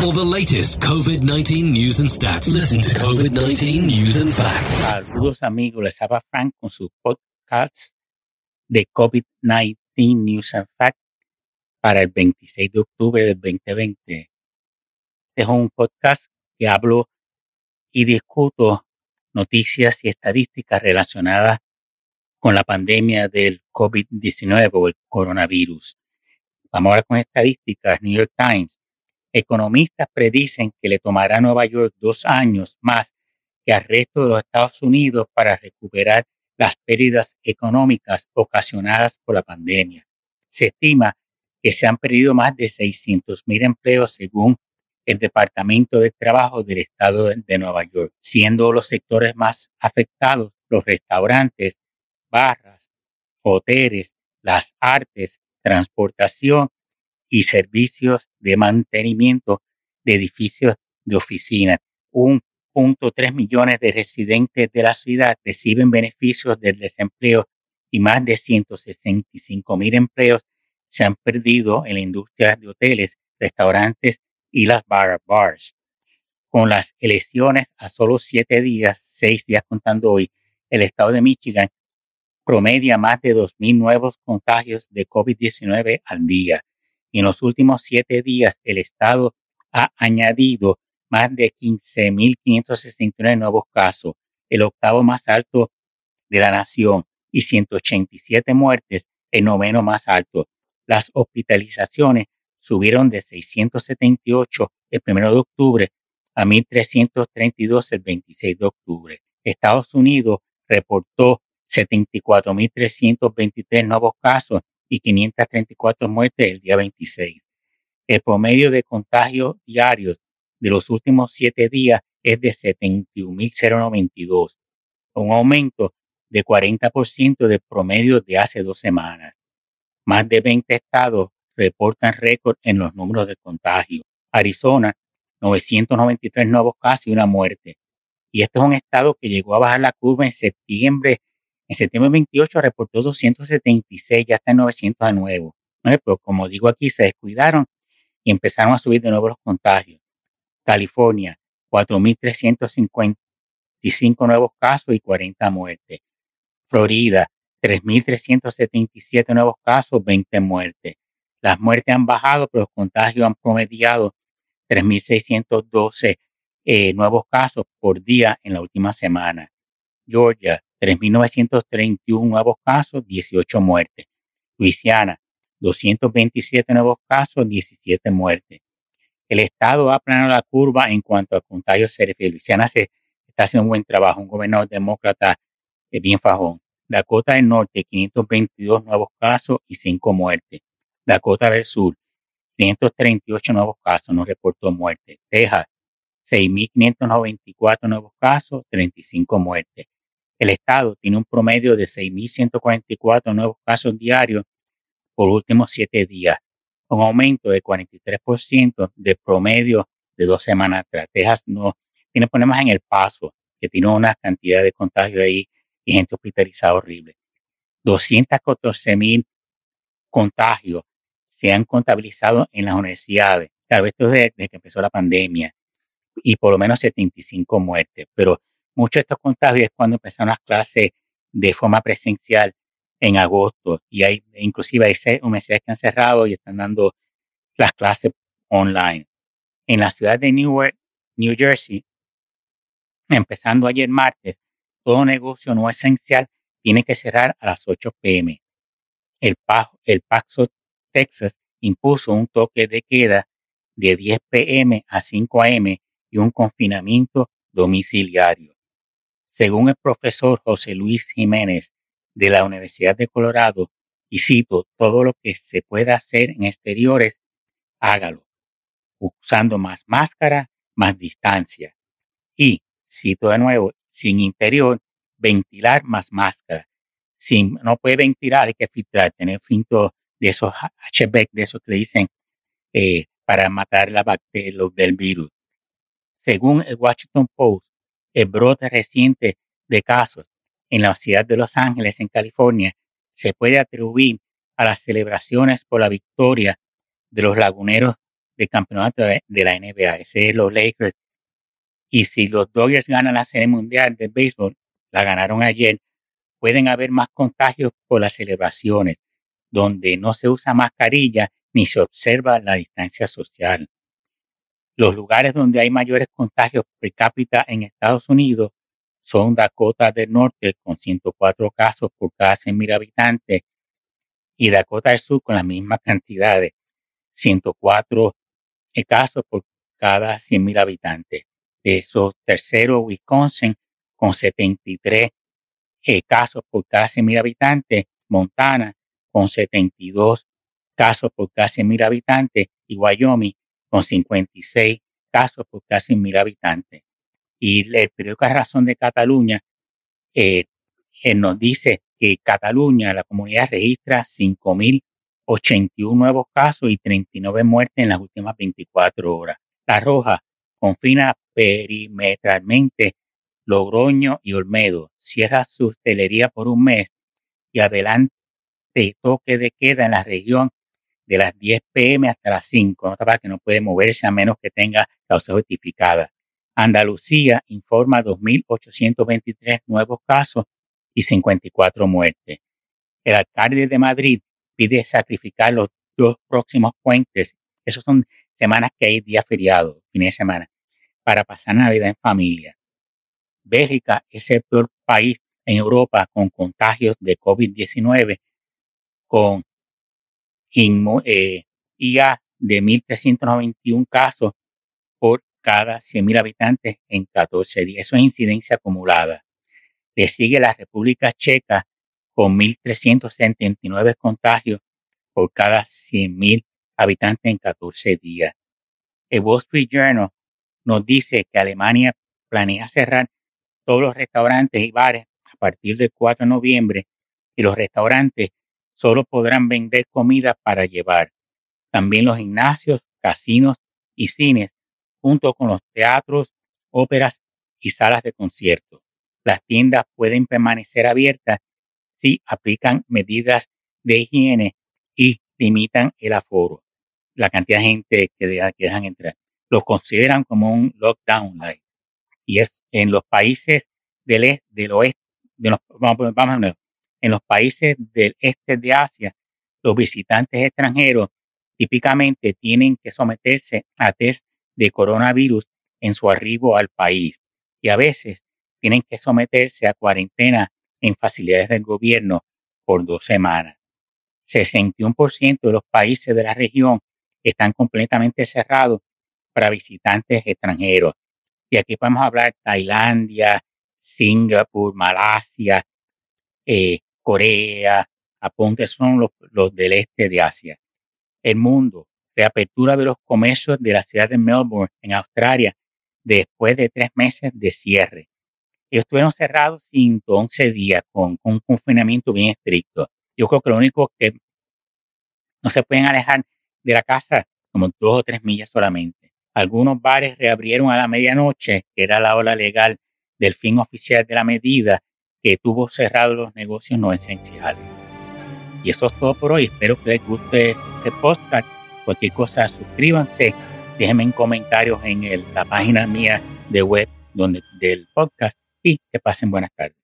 For the latest COVID 19 news and stats, listen to COVID 19 News and Facts. Saludos amigos, les habla Frank con su podcast de COVID-19 News and Facts para el 26 de octubre del 2020. Este es un podcast que hablo y discuto noticias y estadísticas relacionadas con la pandemia del COVID-19 o el coronavirus. Vamos a con estadísticas. New York Times Economistas predicen que le tomará a Nueva York dos años más que al resto de los Estados Unidos para recuperar las pérdidas económicas ocasionadas por la pandemia. Se estima que se han perdido más de 600.000 empleos según el Departamento de Trabajo del Estado de Nueva York, siendo los sectores más afectados los restaurantes, barras, hoteles, las artes, transportación y servicios de mantenimiento de edificios de oficinas. Un punto tres millones de residentes de la ciudad reciben beneficios del desempleo y más de 165 mil empleos se han perdido en la industria de hoteles, restaurantes y las bar bars. Con las elecciones a solo siete días, seis días contando hoy, el estado de Michigan promedia más de 2.000 nuevos contagios de COVID-19 al día y en los últimos siete días el Estado ha añadido más de 15.569 nuevos casos, el octavo más alto de la nación, y 187 muertes, el noveno más alto. Las hospitalizaciones subieron de 678 el 1 de octubre a 1.332 el 26 de octubre. Estados Unidos reportó 74.323 nuevos casos y 534 muertes el día 26. El promedio de contagios diarios de los últimos siete días es de 71.092, un aumento de 40% del promedio de hace dos semanas. Más de 20 estados reportan récord en los números de contagio. Arizona, 993 nuevos casos y una muerte. Y este es un estado que llegó a bajar la curva en septiembre en septiembre 28 reportó 276, ya está en 900 de nuevo. Pero como digo aquí, se descuidaron y empezaron a subir de nuevo los contagios. California, 4.355 nuevos casos y 40 muertes. Florida, 3.377 nuevos casos, 20 muertes. Las muertes han bajado, pero los contagios han promediado 3.612 eh, nuevos casos por día en la última semana. Georgia, 3.931 nuevos casos, 18 muertes. Luisiana, 227 nuevos casos, 17 muertes. El Estado ha aplanado la curva en cuanto a contagios se Luisiana se, está haciendo un buen trabajo, un gobernador demócrata es bien fajón. Dakota del Norte, 522 nuevos casos y 5 muertes. Dakota del Sur, 538 nuevos casos, no reportó muertes. Texas, 6.594 nuevos casos, 35 muertes. El Estado tiene un promedio de 6.144 nuevos casos diarios por últimos siete días, un aumento de 43% de promedio de dos semanas atrás. Texas no tiene problemas en el paso, que tiene una cantidad de contagios ahí y gente hospitalizada horrible. 214 contagios se han contabilizado en las universidades. Claro, esto desde, desde que empezó la pandemia y por lo menos 75 muertes, pero Muchos de estos contagios es cuando empezaron las clases de forma presencial en agosto y hay inclusive hay seis universidades que han cerrado y están dando las clases online. En la ciudad de Newark, New Jersey, empezando ayer martes, todo negocio no esencial tiene que cerrar a las 8 pm. El, el Paxo, Texas, impuso un toque de queda de 10 pm a 5 am y un confinamiento domiciliario. Según el profesor José Luis Jiménez de la Universidad de Colorado, y cito, todo lo que se pueda hacer en exteriores, hágalo, usando más máscara, más distancia. Y, cito de nuevo, sin interior, ventilar más máscara. Si no puede ventilar, hay que filtrar, tener filtro de esos HBEC, de esos que dicen eh, para matar la bacteria del virus. Según el Washington Post, el brote reciente de casos en la ciudad de Los Ángeles, en California, se puede atribuir a las celebraciones por la victoria de los laguneros del campeonato de, la NBA, ese es los Lakers. Y si los Dodgers ganan la Serie Mundial de Béisbol, la ganaron ayer, pueden haber más contagios por las celebraciones, donde no se usa mascarilla ni se observa la distancia social. Los lugares donde hay mayores contagios per cápita en Estados Unidos son Dakota del Norte con 104 casos por cada 100.000 habitantes y Dakota del Sur con las mismas cantidades, 104 casos por cada 100.000 habitantes. De esos tercero, Wisconsin con 73 eh, casos por cada 100.000 habitantes, Montana con 72 casos por cada 100.000 habitantes y Wyoming con 56 casos por cada 100.000 habitantes. Y el periódico Razón de Cataluña eh, nos dice que Cataluña, la comunidad registra 5.081 nuevos casos y 39 muertes en las últimas 24 horas. La Roja confina perimetralmente Logroño y Olmedo, cierra su hostelería por un mes y adelante toque de queda en la región de las 10 pm hasta las 5, para que no puede moverse a menos que tenga causa justificada. Andalucía informa 2.823 nuevos casos y 54 muertes. El alcalde de Madrid pide sacrificar los dos próximos puentes, esos son semanas que hay días feriados, fines de semana, para pasar Navidad en familia. Bélgica es el peor país en Europa con contagios de COVID-19, con eh, IA de 1.391 casos por cada 100.000 habitantes en 14 días. Eso es incidencia acumulada. Le sigue la República Checa con 1.379 contagios por cada 100.000 habitantes en 14 días. El Wall Street Journal nos dice que Alemania planea cerrar todos los restaurantes y bares a partir del 4 de noviembre y los restaurantes solo podrán vender comida para llevar. También los gimnasios, casinos y cines, junto con los teatros, óperas y salas de conciertos. Las tiendas pueden permanecer abiertas si aplican medidas de higiene y limitan el aforo, la cantidad de gente que, dejan entrar. Lo consideran como un lockdown. Y es en los países del, este, del oeste, de los, vamos, vamos, en los países del este de Asia, los visitantes extranjeros típicamente tienen que someterse a test de coronavirus en su arribo al país y a veces tienen que someterse a cuarentena en facilidades del gobierno por dos semanas. 61% de los países de la región están completamente cerrados para visitantes extranjeros. Y aquí podemos hablar Tailandia, Singapur, Malasia, eh, Corea, Japón, que son los, del este de Asia. El mundo, reapertura de los comercios de la ciudad de Melbourne, en Australia, después de tres meses de cierre. Estuvieron cerrados 111 días con, con, un confinamiento bien estricto. Yo creo que lo único que no se pueden alejar de la casa como dos o tres millas solamente. Algunos bares reabrieron a la medianoche, que era la hora legal del fin oficial de la medida, que tuvo cerrados los negocios no esenciales. Y eso es todo por hoy. Espero que les guste este podcast. Cualquier cosa, suscríbanse, déjenme en comentarios en la página mía de web donde, del podcast y que pasen buenas tardes.